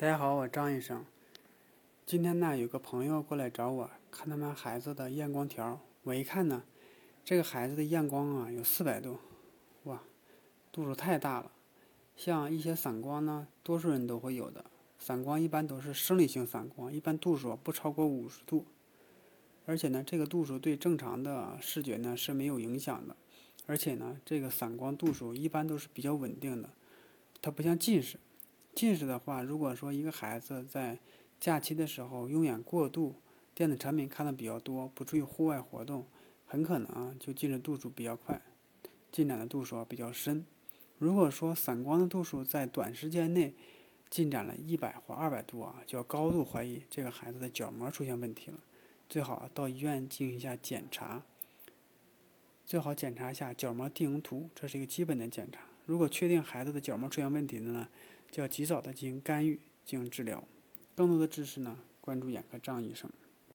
大家好，我张医生。今天呢，有个朋友过来找我，看他们孩子的验光条。我一看呢，这个孩子的验光啊有四百度，哇，度数太大了。像一些散光呢，多数人都会有的。散光一般都是生理性散光，一般度数不超过五十度。而且呢，这个度数对正常的视觉呢是没有影响的。而且呢，这个散光度数一般都是比较稳定的，它不像近视。近视的话，如果说一个孩子在假期的时候用眼过度，电子产品看的比较多，不注意户外活动，很可能啊就近视度数比较快，进展的度数比较深。如果说散光的度数在短时间内进展了一百或二百度啊，就要高度怀疑这个孩子的角膜出现问题了，最好到医院进行一下检查，最好检查一下角膜定影图，这是一个基本的检查。如果确定孩子的角膜出现问题的呢？就要及早的进行干预，进行治疗。更多的知识呢，关注眼科张医生。